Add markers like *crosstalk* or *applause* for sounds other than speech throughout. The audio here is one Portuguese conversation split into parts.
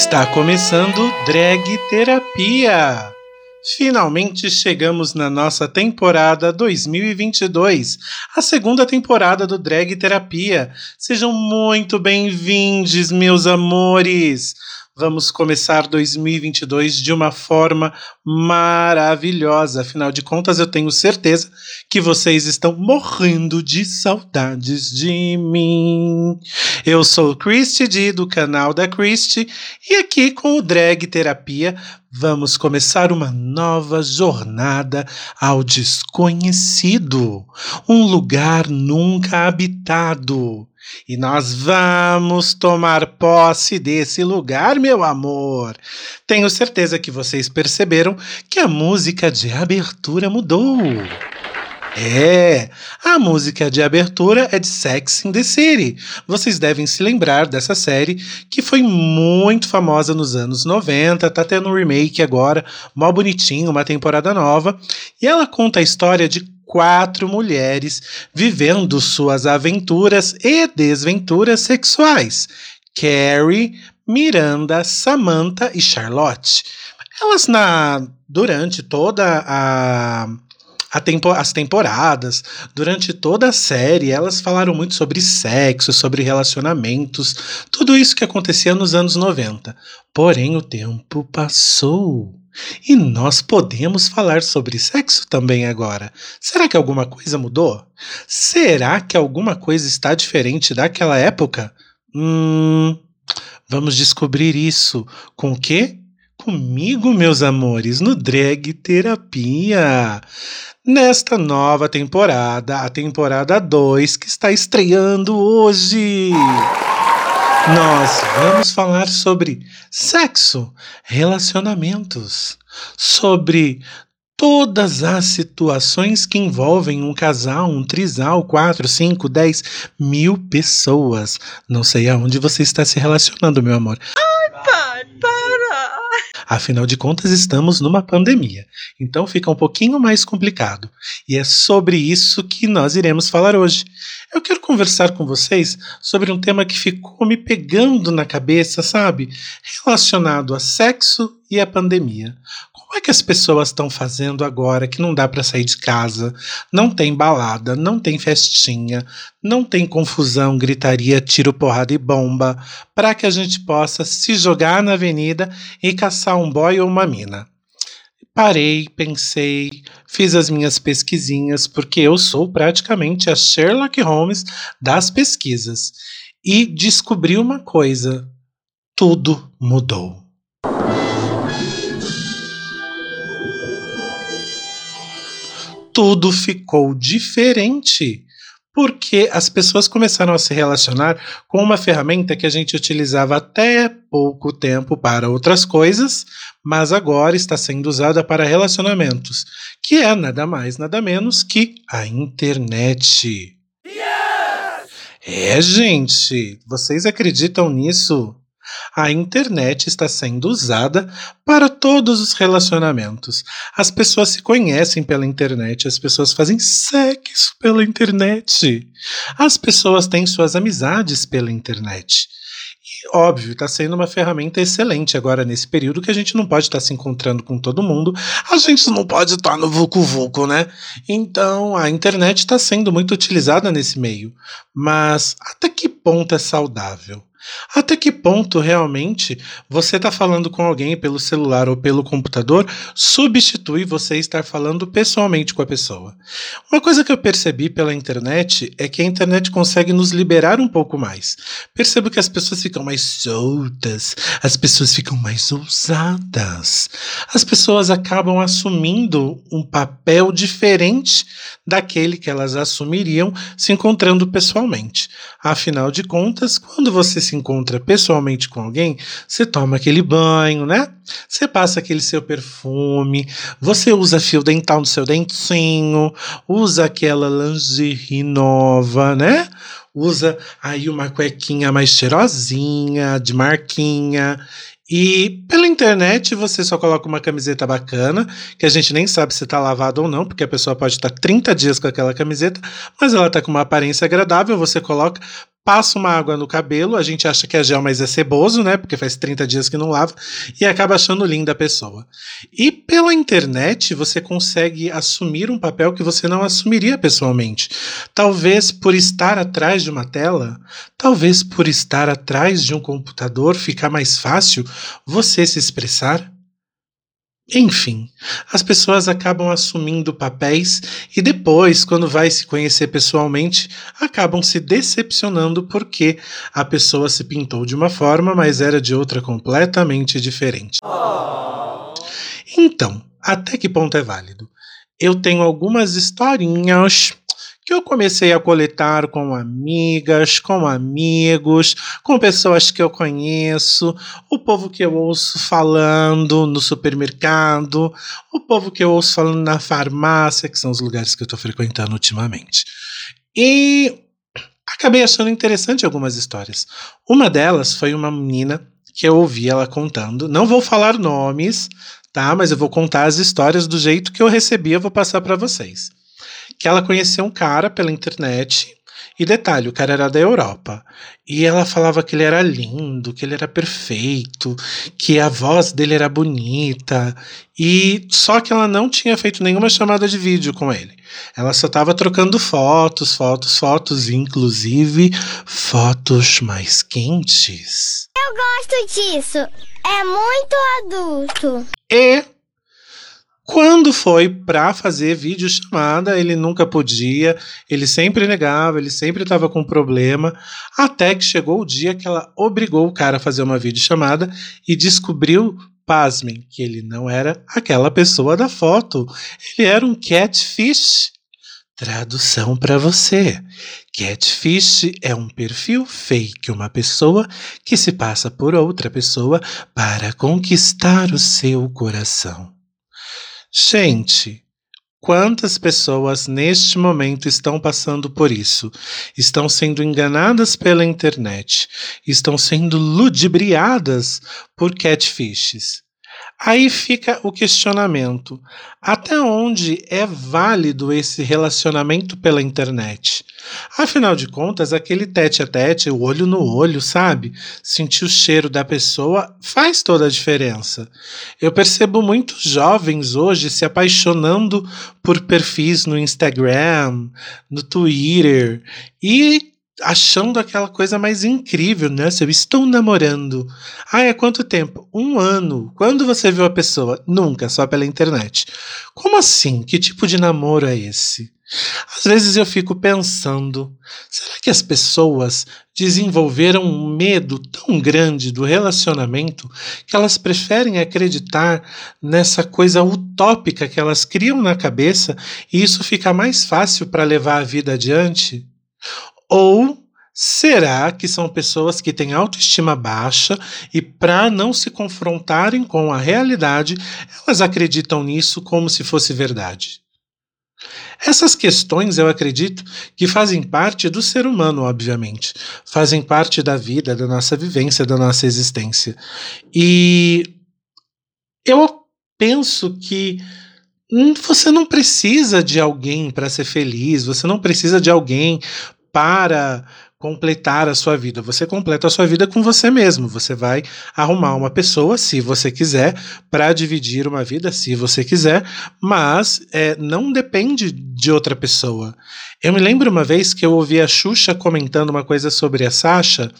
Está começando Drag Terapia. Finalmente chegamos na nossa temporada 2022, a segunda temporada do Drag Terapia. Sejam muito bem-vindos, meus amores. Vamos começar 2022 de uma forma maravilhosa. Afinal de contas, eu tenho certeza que vocês estão morrendo de saudades de mim. Eu sou Christy D do canal da Christy e aqui com o Drag Terapia vamos começar uma nova jornada ao desconhecido, um lugar nunca habitado. E nós vamos tomar posse desse lugar, meu amor. Tenho certeza que vocês perceberam que a música de abertura mudou. É, a música de abertura é de Sex in the City. Vocês devem se lembrar dessa série que foi muito famosa nos anos 90, tá tendo um remake agora, mó bonitinho, uma temporada nova, e ela conta a história de quatro mulheres vivendo suas aventuras e desventuras sexuais: Carrie, Miranda, Samantha e Charlotte. Elas na durante toda a Tempo, as temporadas, durante toda a série, elas falaram muito sobre sexo, sobre relacionamentos, tudo isso que acontecia nos anos 90. Porém, o tempo passou. E nós podemos falar sobre sexo também agora. Será que alguma coisa mudou? Será que alguma coisa está diferente daquela época? Hum, vamos descobrir isso com o quê? Comigo, meus amores, no Drag Terapia. Nesta nova temporada, a temporada 2, que está estreando hoje. Nós vamos falar sobre sexo, relacionamentos, sobre todas as situações que envolvem um casal, um trisal, quatro, cinco, dez mil pessoas. Não sei aonde você está se relacionando, meu amor. Ai, pai! Afinal de contas, estamos numa pandemia, então fica um pouquinho mais complicado. E é sobre isso que nós iremos falar hoje. Eu quero conversar com vocês sobre um tema que ficou me pegando na cabeça, sabe? Relacionado a sexo e a pandemia. Como é que as pessoas estão fazendo agora que não dá para sair de casa, não tem balada, não tem festinha, não tem confusão, gritaria, tiro, porrada e bomba, para que a gente possa se jogar na avenida e caçar um boy ou uma mina? parei, pensei, fiz as minhas pesquisinhas, porque eu sou praticamente a Sherlock Holmes das pesquisas. E descobri uma coisa: tudo mudou. Tudo ficou diferente porque as pessoas começaram a se relacionar com uma ferramenta que a gente utilizava até pouco tempo para outras coisas, mas agora está sendo usada para relacionamentos, que é nada mais, nada menos que a internet. Yes! É, gente, vocês acreditam nisso? A internet está sendo usada para todos os relacionamentos. As pessoas se conhecem pela internet, as pessoas fazem sexo pela internet. As pessoas têm suas amizades pela internet. E, óbvio, está sendo uma ferramenta excelente agora nesse período que a gente não pode estar tá se encontrando com todo mundo, a gente não pode estar tá no Vucu Vucu, né? Então a internet está sendo muito utilizada nesse meio. Mas até que ponto é saudável? Até que ponto realmente você está falando com alguém pelo celular ou pelo computador substitui você estar falando pessoalmente com a pessoa? Uma coisa que eu percebi pela internet é que a internet consegue nos liberar um pouco mais. Percebo que as pessoas ficam mais soltas, as pessoas ficam mais ousadas, as pessoas acabam assumindo um papel diferente daquele que elas assumiriam se encontrando pessoalmente. Afinal de contas, quando você se encontra pessoalmente com alguém, você toma aquele banho, né? Você passa aquele seu perfume, você usa fio dental no seu dentinho, usa aquela lingerie nova, né? Usa aí uma cuequinha mais cheirosinha, de marquinha. E pela internet você só coloca uma camiseta bacana, que a gente nem sabe se está lavada ou não, porque a pessoa pode estar tá 30 dias com aquela camiseta, mas ela está com uma aparência agradável, você coloca, passa uma água no cabelo, a gente acha que é gel, mas é ceboso, né? Porque faz 30 dias que não lava, e acaba achando linda a pessoa. E pela internet você consegue assumir um papel que você não assumiria pessoalmente. Talvez por estar atrás de uma tela, talvez por estar atrás de um computador, ficar mais fácil você se expressar. Enfim, as pessoas acabam assumindo papéis e depois, quando vai se conhecer pessoalmente, acabam se decepcionando porque a pessoa se pintou de uma forma, mas era de outra completamente diferente. Então, até que ponto é válido? Eu tenho algumas historinhas que eu comecei a coletar com amigas, com amigos, com pessoas que eu conheço, o povo que eu ouço falando no supermercado, o povo que eu ouço falando na farmácia, que são os lugares que eu estou frequentando ultimamente. E acabei achando interessante algumas histórias. Uma delas foi uma menina que eu ouvi ela contando. Não vou falar nomes, tá? Mas eu vou contar as histórias do jeito que eu recebi, eu vou passar para vocês que ela conheceu um cara pela internet. E detalhe, o cara era da Europa. E ela falava que ele era lindo, que ele era perfeito, que a voz dele era bonita. E só que ela não tinha feito nenhuma chamada de vídeo com ele. Ela só estava trocando fotos, fotos, fotos, inclusive fotos mais quentes. Eu gosto disso. É muito adulto. E quando foi para fazer videochamada, ele nunca podia, ele sempre negava, ele sempre estava com problema, até que chegou o dia que ela obrigou o cara a fazer uma videochamada e descobriu, pasmem, que ele não era aquela pessoa da foto, ele era um catfish. Tradução para você. Catfish é um perfil fake, uma pessoa que se passa por outra pessoa para conquistar o seu coração. Gente, quantas pessoas neste momento estão passando por isso? Estão sendo enganadas pela internet, estão sendo ludibriadas por catfishes. Aí fica o questionamento: até onde é válido esse relacionamento pela internet? Afinal de contas, aquele tete a tete, o olho no olho, sabe? Sentir o cheiro da pessoa faz toda a diferença. Eu percebo muitos jovens hoje se apaixonando por perfis no Instagram, no Twitter e achando aquela coisa mais incrível, né? Se eu estou namorando. Ah, é quanto tempo? Um ano. Quando você viu a pessoa? Nunca, só pela internet. Como assim? Que tipo de namoro é esse? Às vezes eu fico pensando: será que as pessoas desenvolveram um medo tão grande do relacionamento que elas preferem acreditar nessa coisa utópica que elas criam na cabeça e isso fica mais fácil para levar a vida adiante? Ou será que são pessoas que têm autoestima baixa e, para não se confrontarem com a realidade, elas acreditam nisso como se fosse verdade? Essas questões eu acredito que fazem parte do ser humano, obviamente, fazem parte da vida, da nossa vivência, da nossa existência. E eu penso que hum, você não precisa de alguém para ser feliz, você não precisa de alguém para completar a sua vida. Você completa a sua vida com você mesmo. Você vai arrumar uma pessoa, se você quiser, para dividir uma vida, se você quiser, mas é, não depende de outra pessoa. Eu me lembro uma vez que eu ouvi a Xuxa comentando uma coisa sobre a Sasha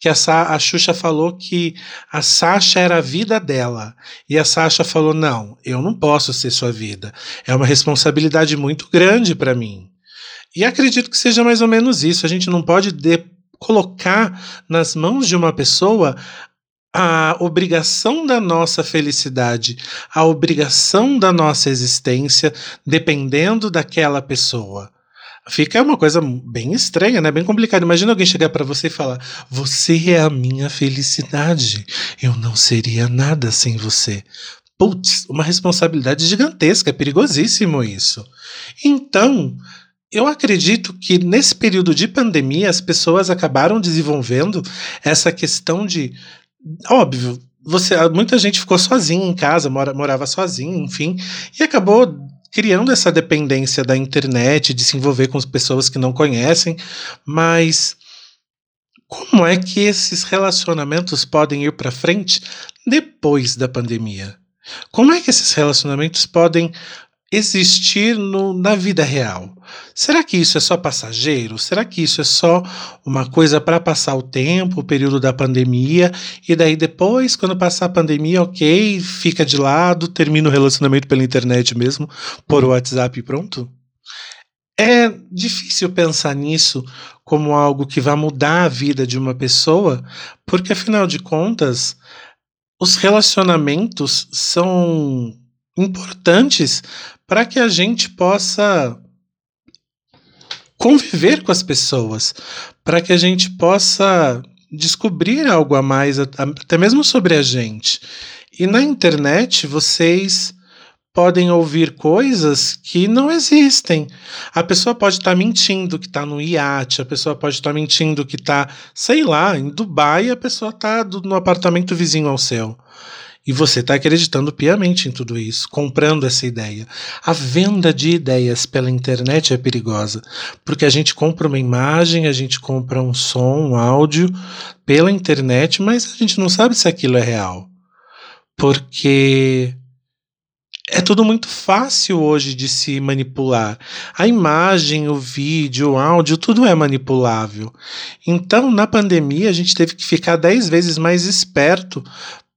que a, Sa a Xuxa falou que a Sasha era a vida dela. E a Sasha falou: Não, eu não posso ser sua vida. É uma responsabilidade muito grande para mim. E acredito que seja mais ou menos isso. A gente não pode de, colocar nas mãos de uma pessoa a obrigação da nossa felicidade, a obrigação da nossa existência, dependendo daquela pessoa. Fica uma coisa bem estranha, né? Bem complicada. Imagina alguém chegar para você e falar: "Você é a minha felicidade. Eu não seria nada sem você." Putz, uma responsabilidade gigantesca, é perigosíssimo isso. Então, eu acredito que nesse período de pandemia as pessoas acabaram desenvolvendo essa questão de. Óbvio, você, muita gente ficou sozinha em casa, mora, morava sozinha, enfim, e acabou criando essa dependência da internet, de se envolver com pessoas que não conhecem, mas como é que esses relacionamentos podem ir para frente depois da pandemia? Como é que esses relacionamentos podem existir no, na vida real? Será que isso é só passageiro? Será que isso é só uma coisa para passar o tempo, o período da pandemia, e daí depois, quando passar a pandemia, ok, fica de lado, termina o relacionamento pela internet mesmo, por WhatsApp e pronto? É difícil pensar nisso como algo que vai mudar a vida de uma pessoa, porque afinal de contas, os relacionamentos são importantes para que a gente possa conviver com as pessoas, para que a gente possa descobrir algo a mais, até mesmo sobre a gente. E na internet vocês podem ouvir coisas que não existem. A pessoa pode estar tá mentindo que está no iate, a pessoa pode estar tá mentindo que está, sei lá, em Dubai, a pessoa está no apartamento vizinho ao seu. E você está acreditando piamente em tudo isso, comprando essa ideia. A venda de ideias pela internet é perigosa, porque a gente compra uma imagem, a gente compra um som, um áudio pela internet, mas a gente não sabe se aquilo é real. Porque é tudo muito fácil hoje de se manipular. A imagem, o vídeo, o áudio, tudo é manipulável. Então, na pandemia, a gente teve que ficar dez vezes mais esperto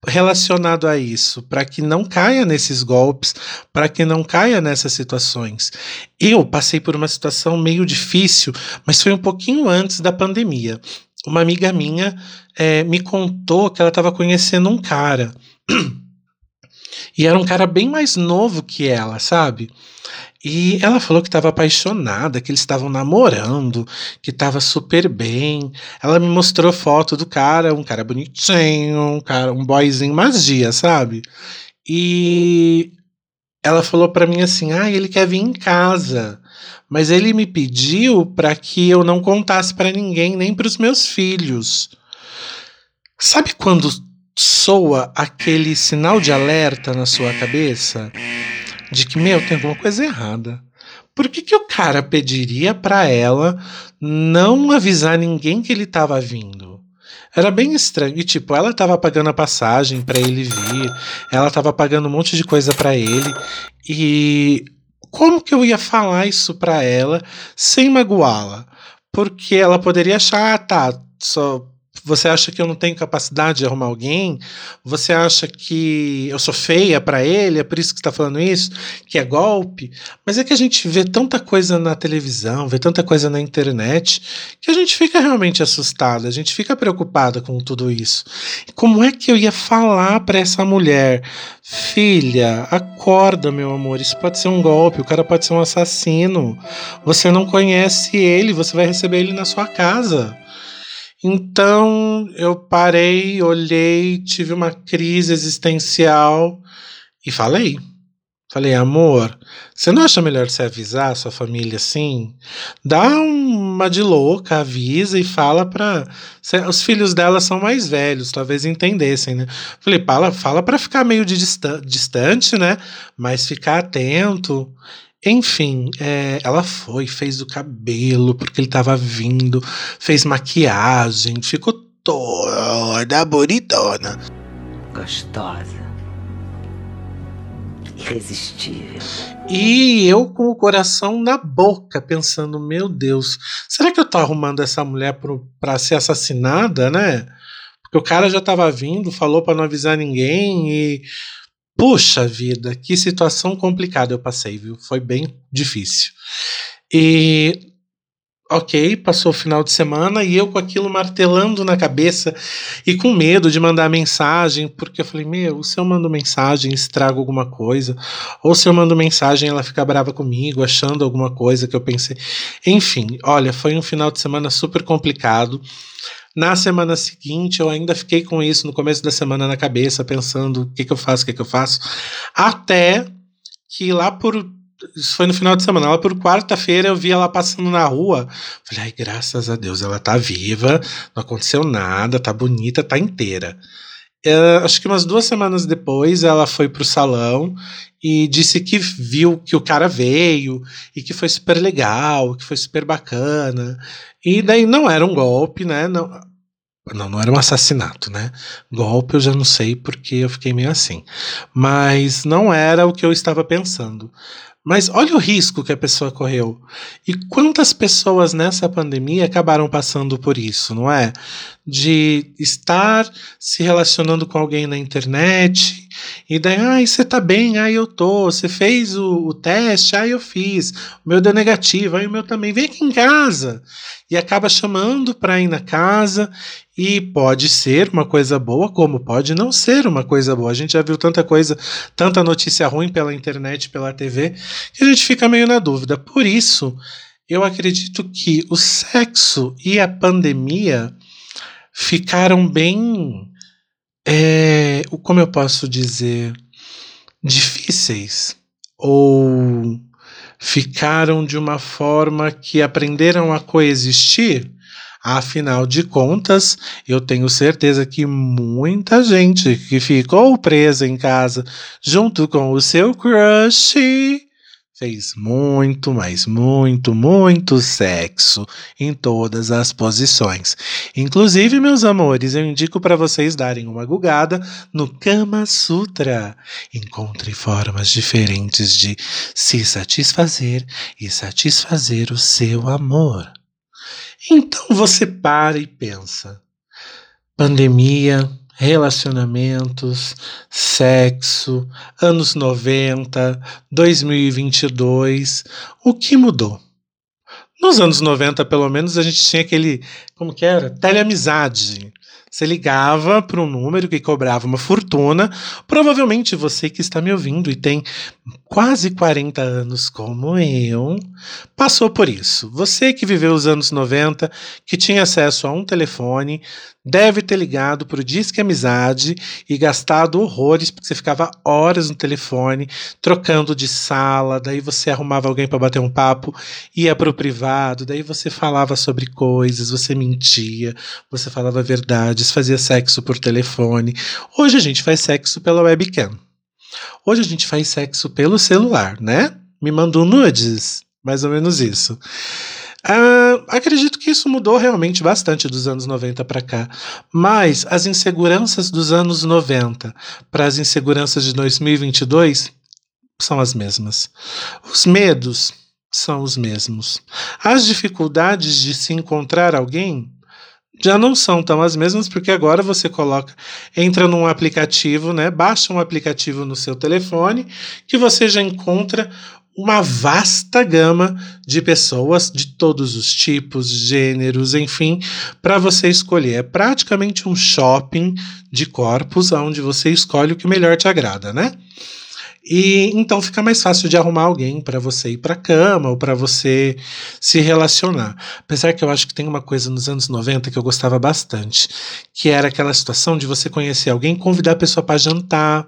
relacionado a isso, para que não caia nesses golpes, para que não caia nessas situações. Eu passei por uma situação meio difícil, mas foi um pouquinho antes da pandemia. Uma amiga minha é, me contou que ela estava conhecendo um cara. *clears throat* e era um cara bem mais novo que ela, sabe? E ela falou que estava apaixonada, que eles estavam namorando, que estava super bem. Ela me mostrou foto do cara, um cara bonitinho, um cara, um boyzinho magia, sabe? E ela falou para mim assim: "Ah, ele quer vir em casa, mas ele me pediu para que eu não contasse para ninguém, nem para os meus filhos". Sabe quando soa aquele sinal de alerta na sua cabeça? De que, meu, tem alguma coisa errada. Por que, que o cara pediria para ela não avisar ninguém que ele estava vindo? Era bem estranho. E, tipo, ela estava pagando a passagem para ele vir, ela estava pagando um monte de coisa para ele. E como que eu ia falar isso para ela sem magoá-la? Porque ela poderia achar, ah, tá, só você acha que eu não tenho capacidade de arrumar alguém? Você acha que eu sou feia para ele? É por isso que está falando isso? Que é golpe? Mas é que a gente vê tanta coisa na televisão, vê tanta coisa na internet, que a gente fica realmente assustada, a gente fica preocupada com tudo isso. Como é que eu ia falar para essa mulher? Filha, acorda, meu amor, isso pode ser um golpe, o cara pode ser um assassino. Você não conhece ele, você vai receber ele na sua casa. Então eu parei, olhei, tive uma crise existencial e falei. Falei, amor, você não acha melhor você avisar a sua família assim? Dá uma de louca, avisa e fala para Os filhos dela são mais velhos, talvez entendessem, né? Falei, fala, fala para ficar meio de distante, né? Mas ficar atento. Enfim, é, ela foi, fez o cabelo, porque ele estava vindo, fez maquiagem, ficou toda bonitona. Gostosa. Irresistível. E eu com o coração na boca, pensando, meu Deus, será que eu tô arrumando essa mulher para ser assassinada, né? Porque o cara já estava vindo, falou para não avisar ninguém e Puxa vida, que situação complicada eu passei, viu? Foi bem difícil. E ok, passou o final de semana e eu com aquilo martelando na cabeça e com medo de mandar mensagem, porque eu falei: Meu, se eu mando mensagem, estrago alguma coisa, ou se eu mando mensagem, ela fica brava comigo, achando alguma coisa que eu pensei. Enfim, olha, foi um final de semana super complicado. Na semana seguinte, eu ainda fiquei com isso no começo da semana na cabeça, pensando o que, que eu faço, o que, que eu faço. Até que lá por. Isso foi no final de semana. Lá por quarta-feira eu vi ela passando na rua. Falei, ai, graças a Deus, ela tá viva, não aconteceu nada, tá bonita, tá inteira. É, acho que umas duas semanas depois ela foi pro salão e disse que viu que o cara veio e que foi super legal, que foi super bacana. E daí não era um golpe, né? Não, Não, não era um assassinato, né? Golpe eu já não sei porque eu fiquei meio assim. Mas não era o que eu estava pensando. Mas olha o risco que a pessoa correu. E quantas pessoas nessa pandemia acabaram passando por isso, não é? De estar se relacionando com alguém na internet e daí, ai, você tá bem? Ai, eu tô. Você fez o, o teste? Ai, eu fiz. O meu deu negativo, ai, o meu também. Vem aqui em casa. E acaba chamando para ir na casa e pode ser uma coisa boa, como pode não ser uma coisa boa. A gente já viu tanta coisa, tanta notícia ruim pela internet, pela TV, que a gente fica meio na dúvida. Por isso, eu acredito que o sexo e a pandemia ficaram bem. É, como eu posso dizer? Difíceis. Ou ficaram de uma forma que aprenderam a coexistir Afinal de contas, eu tenho certeza que muita gente que ficou presa em casa junto com o seu crush fez muito, mas muito, muito sexo em todas as posições. Inclusive, meus amores, eu indico para vocês darem uma gugada no Kama Sutra. Encontre formas diferentes de se satisfazer e satisfazer o seu amor. Então você para e pensa: pandemia, relacionamentos, sexo, anos 90, 2022, o que mudou? Nos anos 90, pelo menos, a gente tinha aquele, como que era? Teleamizade. Você ligava para um número que cobrava uma fortuna. Provavelmente você que está me ouvindo e tem quase 40 anos como eu, passou por isso. Você que viveu os anos 90, que tinha acesso a um telefone, deve ter ligado para o Disque Amizade e gastado horrores, porque você ficava horas no telefone, trocando de sala, daí você arrumava alguém para bater um papo, ia para o privado, daí você falava sobre coisas, você mentia, você falava verdades, fazia sexo por telefone. Hoje a gente faz sexo pela webcam. Hoje a gente faz sexo pelo celular, né? Me mandou nudes, mais ou menos isso. Uh, acredito que isso mudou realmente bastante dos anos 90 para cá, mas as inseguranças dos anos 90 para as inseguranças de 2022 são as mesmas. Os medos são os mesmos. As dificuldades de se encontrar alguém já não são tão as mesmas, porque agora você coloca, entra num aplicativo, né? Baixa um aplicativo no seu telefone que você já encontra uma vasta gama de pessoas de todos os tipos, gêneros, enfim, para você escolher. É praticamente um shopping de corpos onde você escolhe o que melhor te agrada, né? E então fica mais fácil de arrumar alguém para você ir para cama ou para você se relacionar. Apesar que eu acho que tem uma coisa nos anos 90 que eu gostava bastante, que era aquela situação de você conhecer alguém, convidar a pessoa para jantar,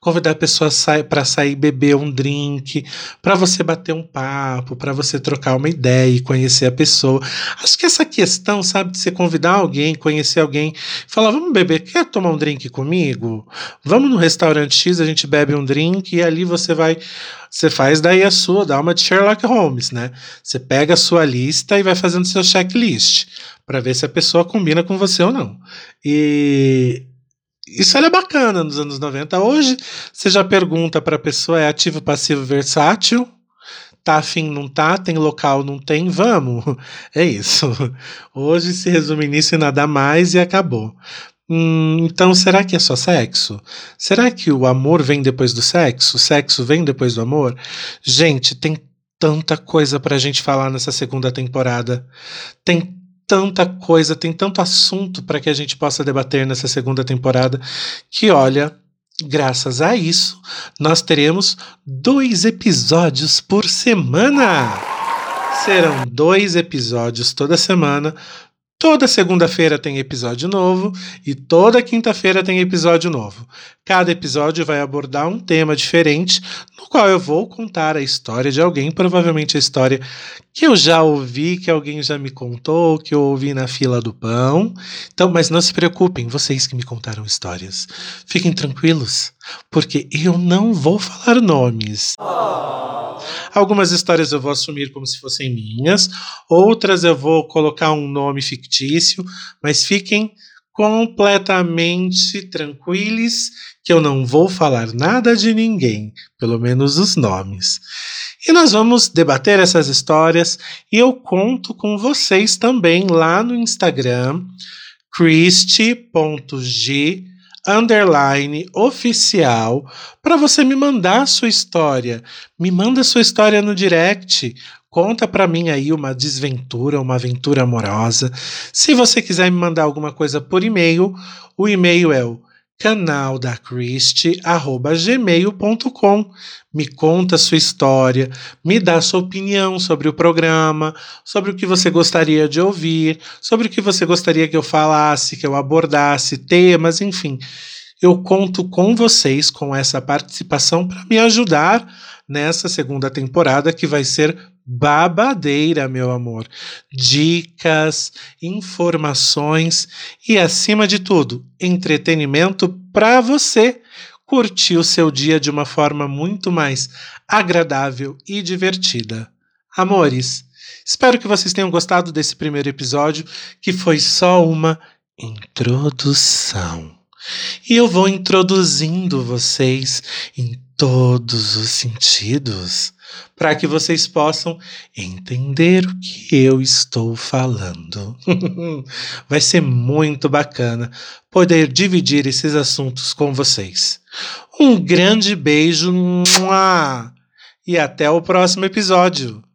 convidar a pessoa para sair beber um drink, para você bater um papo, para você trocar uma ideia e conhecer a pessoa. Acho que essa questão, sabe, de você convidar alguém, conhecer alguém, falar, vamos beber, quer tomar um drink comigo? Vamos no restaurante X, a gente bebe um drink e ali você vai você faz daí a sua, dá uma de Sherlock Holmes, né? Você pega a sua lista e vai fazendo seu checklist para ver se a pessoa combina com você ou não. E isso era bacana nos anos 90. Hoje, você já pergunta para a pessoa: é ativo, passivo, versátil? Tá afim, não tá? Tem local, não tem? Vamos! *laughs* É isso. Hoje se resume nisso e nada mais e acabou. Hum, então, será que é só sexo? Será que o amor vem depois do sexo? O sexo vem depois do amor? Gente, tem tanta coisa pra gente falar nessa segunda temporada. Tem tanta coisa, tem tanto assunto para que a gente possa debater nessa segunda temporada que, olha, graças a isso, nós teremos dois episódios por semana. Serão dois episódios toda semana Toda segunda-feira tem episódio novo e toda quinta-feira tem episódio novo. Cada episódio vai abordar um tema diferente, no qual eu vou contar a história de alguém, provavelmente a história que eu já ouvi, que alguém já me contou, que eu ouvi na fila do pão. Então, mas não se preocupem, vocês que me contaram histórias. Fiquem tranquilos, porque eu não vou falar nomes. Oh. Algumas histórias eu vou assumir como se fossem minhas, outras eu vou colocar um nome fictício, mas fiquem completamente tranquilos que eu não vou falar nada de ninguém, pelo menos os nomes. E nós vamos debater essas histórias e eu conto com vocês também lá no Instagram, christy.g underline oficial para você me mandar a sua história. Me manda a sua história no direct. Conta para mim aí uma desventura, uma aventura amorosa. Se você quiser me mandar alguma coisa por e-mail, o e-mail é o canaldacristi@gmail.com. Me conta sua história, me dá sua opinião sobre o programa, sobre o que você gostaria de ouvir, sobre o que você gostaria que eu falasse, que eu abordasse, temas, enfim. Eu conto com vocês com essa participação para me ajudar nessa segunda temporada que vai ser babadeira, meu amor. Dicas, informações e, acima de tudo, entretenimento para você curtir o seu dia de uma forma muito mais agradável e divertida. Amores, espero que vocês tenham gostado desse primeiro episódio, que foi só uma introdução. E eu vou introduzindo vocês em todos os sentidos para que vocês possam entender o que eu estou falando. *laughs* Vai ser muito bacana poder dividir esses assuntos com vocês. Um grande beijo e até o próximo episódio.